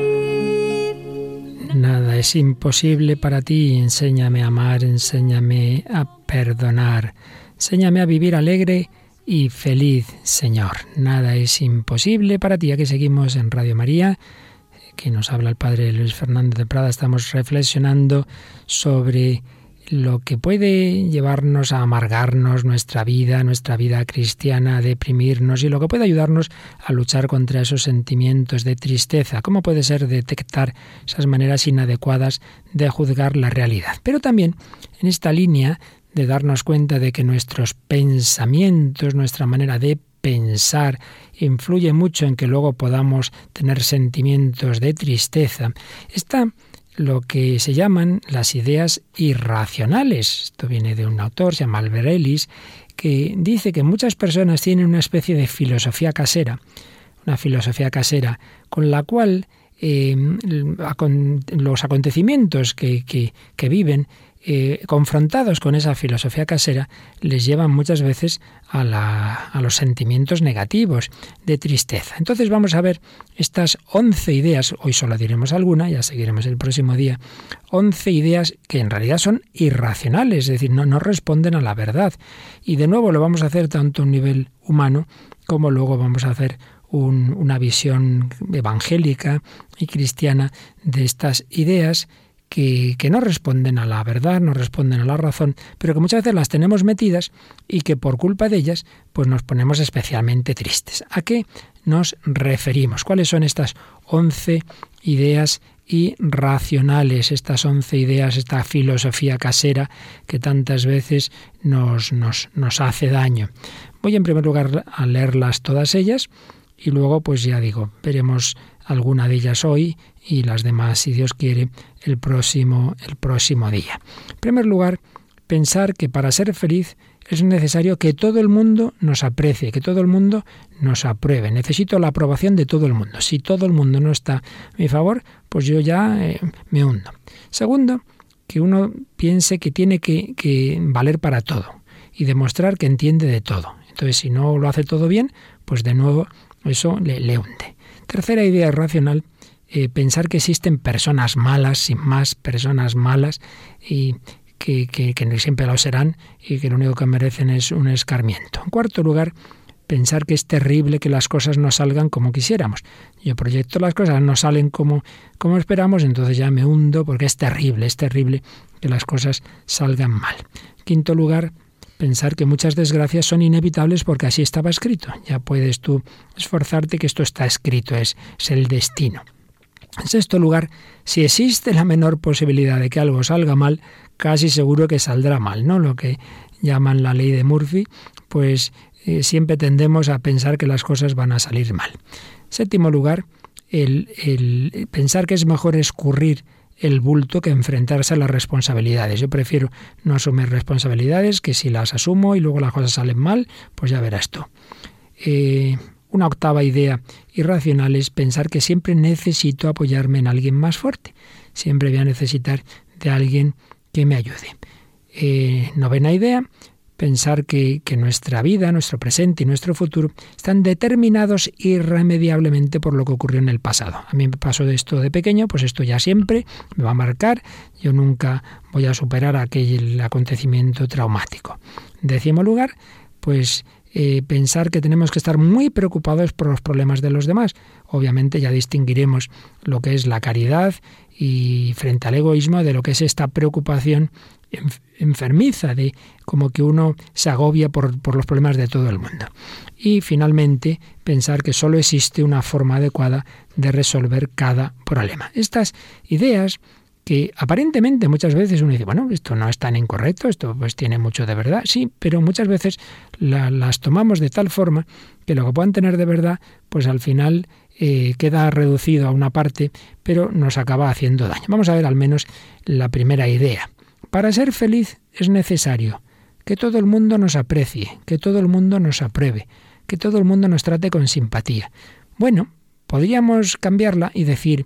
Es imposible para ti. Enséñame a amar, enséñame a perdonar. Enséñame a vivir alegre y feliz, Señor. Nada es imposible para ti. Aquí seguimos en Radio María, que nos habla el Padre Luis Fernando de Prada. Estamos reflexionando sobre lo que puede llevarnos a amargarnos nuestra vida, nuestra vida cristiana, a deprimirnos y lo que puede ayudarnos a luchar contra esos sentimientos de tristeza. ¿Cómo puede ser detectar esas maneras inadecuadas de juzgar la realidad? Pero también en esta línea de darnos cuenta de que nuestros pensamientos, nuestra manera de pensar influye mucho en que luego podamos tener sentimientos de tristeza. Está lo que se llaman las ideas irracionales. Esto viene de un autor, se llama Albert Ellis, que dice que muchas personas tienen una especie de filosofía casera, una filosofía casera, con la cual eh, los acontecimientos que, que, viven eh, confrontados con esa filosofía casera, les llevan muchas veces a, a, los sentimientos negativos de tristeza. Entonces vamos a ver estas once ideas, hoy solo diremos alguna, ya seguiremos el próximo día, once ideas que en realidad son irracionales, es decir, no, no responden a la verdad. Y de nuevo lo vamos a hacer tanto a un nivel humano como luego vamos a hacer una visión evangélica y cristiana de estas ideas que, no responden a la verdad, no responden a la razón, pero que muchas veces las tenemos metidas y que por culpa de ellas pues nos ponemos especialmente tristes. ¿A qué nos referimos? ¿Cuáles son estas once ideas irracionales, estas once ideas, esta filosofía casera que tantas veces nos, nos, nos hace daño? Voy en primer lugar a leerlas todas ellas y luego pues ya digo, veremos alguna de ellas hoy y las demás, si Dios quiere, el próximo, el próximo día. En primer lugar, pensar que para ser feliz es necesario que todo el mundo nos aprecie, que todo el mundo nos apruebe. Necesito la aprobación de todo el mundo. Si todo el mundo no está a mi favor, pues yo ya eh, me hundo. Segundo, que uno piense que tiene que, que valer para todo y demostrar que entiende de todo. Entonces, si no lo hace todo bien, pues de nuevo eso le, hunde. Tercera idea racional, eh, pensar que existen personas malas, sin más, personas malas, y que, siempre lo serán y que lo único que merecen es un escarmiento. En cuarto lugar, pensar que es terrible que las cosas no salgan como quisiéramos. Yo proyecto las cosas, no salen como, como esperamos, entonces ya me hundo porque es terrible, es terrible que las cosas salgan mal. Quinto lugar, pensar que muchas desgracias son inevitables porque así estaba escrito. Ya puedes tú esforzarte que esto está escrito, es, es el destino. En sexto lugar, si existe la menor posibilidad de que algo salga mal, casi seguro que saldrá mal, ¿no? Lo que llaman la ley de Murphy, pues eh, siempre tendemos a pensar que las cosas van a salir mal. Séptimo lugar, el, el pensar que es mejor escurrir el bulto que enfrentarse a las responsabilidades. Yo prefiero no asumir responsabilidades que si las asumo y luego las cosas salen mal, pues ya verás tú. Eh, una octava idea irracional es pensar que siempre necesito apoyarme en alguien más fuerte. Siempre voy a necesitar de alguien que me ayude. Eh, novena idea, pensar que, nuestra vida, nuestro presente y nuestro futuro están determinados irremediablemente por lo que ocurrió en el pasado. A mí me pasó de esto de pequeño, pues esto ya siempre me va a marcar, yo nunca voy a superar aquel acontecimiento traumático. Décimo lugar, pues eh, pensar que tenemos que estar muy preocupados por los problemas de los demás. Obviamente ya distinguiremos lo que es la caridad y frente al egoísmo de lo que es esta preocupación enfermiza, de como que uno se agobia por, por, los problemas de todo el mundo. Y finalmente, pensar que solo existe una forma adecuada de resolver cada problema. Estas ideas que aparentemente muchas veces uno dice, bueno, esto no es tan incorrecto, esto pues tiene mucho de verdad, sí, pero muchas veces las tomamos de tal forma que lo que puedan tener de verdad, pues al final eh, queda reducido a una parte, pero nos acaba haciendo daño. Vamos a ver al menos la primera idea. Para ser feliz es necesario que todo el mundo nos aprecie, que todo el mundo nos apruebe, que todo el mundo nos trate con simpatía. Bueno, podríamos cambiarla y decir,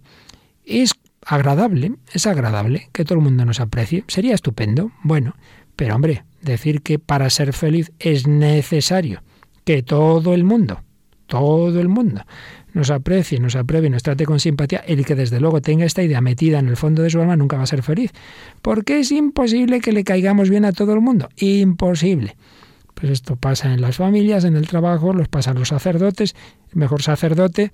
es agradable, es agradable que todo el mundo nos aprecie, sería estupendo, bueno, pero hombre, decir que para ser feliz es necesario que todo el mundo, todo el mundo nos aprecie, nos apruebe, nos trate con simpatía, el que desde luego tenga esta idea metida en el fondo de su alma nunca va a ser feliz. Porque es imposible que le caigamos bien a todo el mundo. Imposible. Pues esto pasa en las familias, en el trabajo, los pasa a los sacerdotes. El mejor sacerdote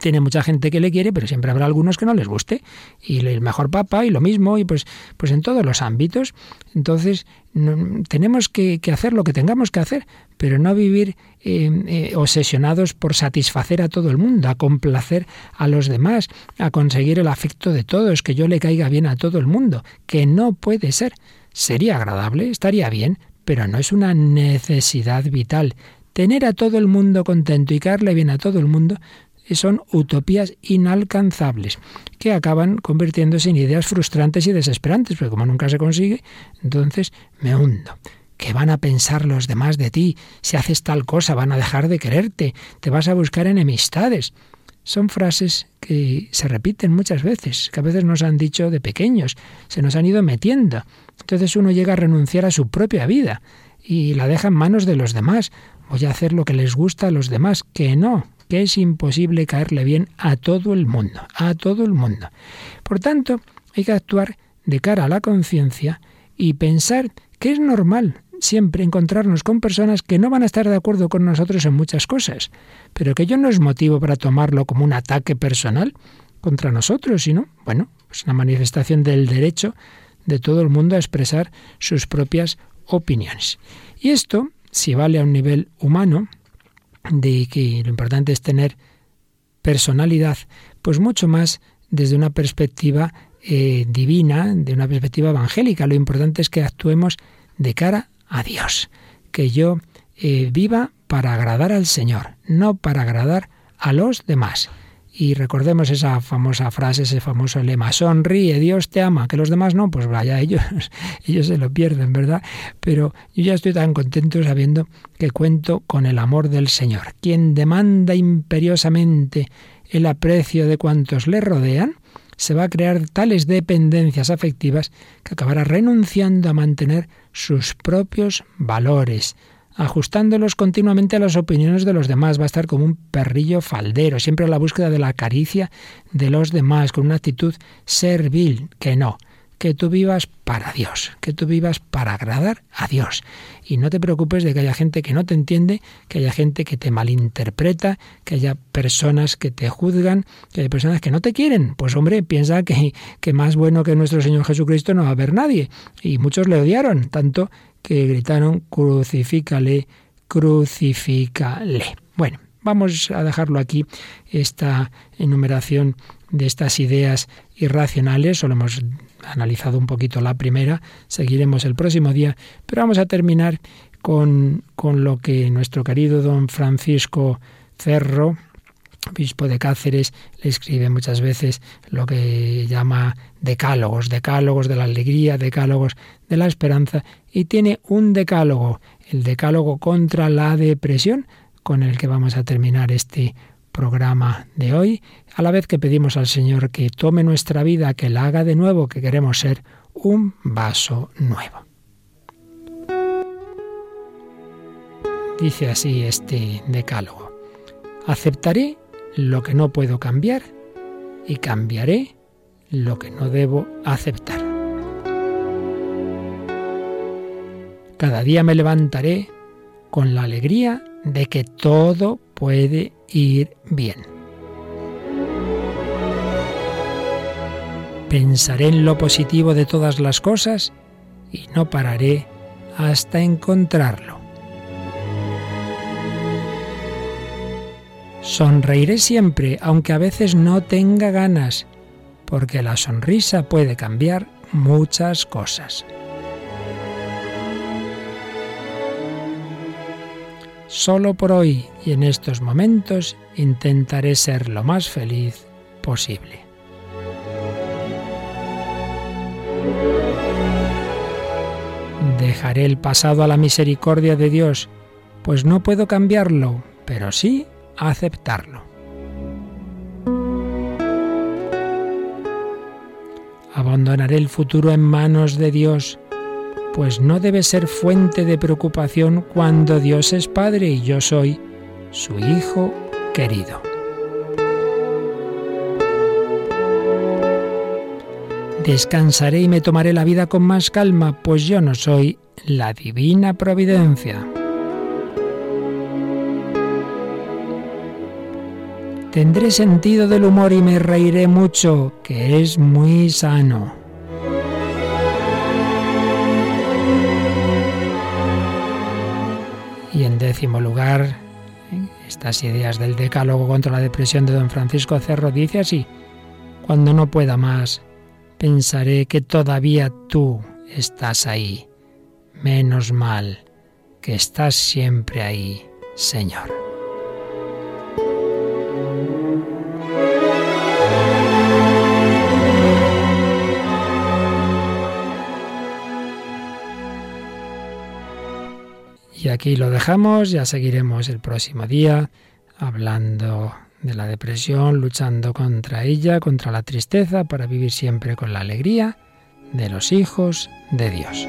tiene mucha gente que le quiere, pero siempre habrá algunos que no les guste. Y el mejor papa y lo mismo, y pues, pues en todos los ámbitos. Entonces, tenemos que, hacer lo que tengamos que hacer, pero no vivir eh, eh, obsesionados por satisfacer a todo el mundo, a complacer a los demás, a conseguir el afecto de todos, que yo le caiga bien a todo el mundo, que no puede ser. Sería agradable, estaría bien, pero no es una necesidad vital. Tener a todo el mundo contento y caerle bien a todo el mundo son utopías inalcanzables que acaban convirtiéndose en ideas frustrantes y desesperantes, porque como nunca se consigue, entonces me hundo. ¿Qué van a pensar los demás de ti? Si haces tal cosa, van a dejar de quererte, te vas a buscar enemistades. son frases que se repiten muchas veces, que a veces nos han dicho de pequeños, se nos han ido metiendo. Entonces uno llega a renunciar a su propia vida y la deja en manos de los demás. Voy a hacer lo que les gusta a los demás, que no, que es imposible caerle bien a todo el mundo, a todo el mundo. Por tanto, hay que actuar de cara a la conciencia y pensar que es normal siempre encontrarnos con personas que no van a estar de acuerdo con nosotros en muchas cosas, pero que ello no es motivo para tomarlo como un ataque personal contra nosotros, sino, bueno, es una manifestación del derecho de todo el mundo a expresar sus propias opiniones. Y esto, si vale a un nivel humano, de que lo importante es tener personalidad, pues mucho más desde una perspectiva eh, divina, de una perspectiva evangélica. Lo importante es que actuemos de cara a Dios, que yo eh, viva para agradar al Señor, no para agradar a los demás. Y recordemos esa famosa frase, ese famoso lema, sonríe, Dios te ama, que los demás no, pues vaya, ellos, ellos se lo pierden, ¿verdad? Pero yo ya estoy tan contento sabiendo que cuento con el amor del Señor, quien demanda imperiosamente el aprecio de cuantos le rodean, se va a crear tales dependencias afectivas que acabará renunciando a mantener sus propios valores, ajustándolos continuamente a las opiniones de los demás. Va a estar como un perrillo faldero, siempre a la búsqueda de la caricia de los demás, con una actitud servil, que no, que tú vivas para Dios, que tú vivas para agradar a Dios. Y no te preocupes de que haya gente que no te entiende, que haya gente que te malinterpreta, que haya personas que te juzgan, que haya personas que no te quieren. Pues hombre, piensa que, que más bueno que nuestro Señor Jesucristo no va a haber nadie. Y muchos le odiaron, tanto que gritaron, crucifícale, crucifícale. Bueno, vamos a dejarlo aquí, esta enumeración de estas ideas irracionales, solo hemos analizado un poquito la primera, seguiremos el próximo día, pero vamos a terminar con, con lo que nuestro querido don Francisco Cerro, obispo de Cáceres, le escribe muchas veces lo que llama decálogos, decálogos de la alegría, decálogos de la esperanza, y tiene un decálogo, el decálogo contra la depresión, con el que vamos a terminar este programa de hoy, a la vez que pedimos al Señor que tome nuestra vida, que la haga de nuevo, que queremos ser un vaso nuevo. Dice así este decálogo. Aceptaré lo que no puedo cambiar y cambiaré lo que no debo aceptar. Cada día me levantaré con la alegría de que todo puede ir bien. Pensaré en lo positivo de todas las cosas y no pararé hasta encontrarlo. Sonreiré siempre, aunque a veces no tenga ganas, porque la sonrisa puede cambiar muchas cosas. Solo por hoy y en estos momentos intentaré ser lo más feliz posible. Dejaré el pasado a la misericordia de Dios, pues no puedo cambiarlo, pero sí aceptarlo. Abandonaré el futuro en manos de Dios, pues no debe ser fuente de preocupación cuando Dios es Padre y yo soy su Hijo querido. Descansaré y me tomaré la vida con más calma, pues yo no soy la divina providencia. Tendré sentido del humor y me reiré mucho, que es muy sano. Y en décimo lugar, estas ideas del decálogo contra la depresión de don Francisco Cerro dice así, cuando no pueda más, pensaré que todavía tú estás ahí. Menos mal que estás siempre ahí, Señor. Aquí lo dejamos, ya seguiremos el próximo día hablando de la depresión, luchando contra ella, contra la tristeza, para vivir siempre con la alegría de los hijos de Dios.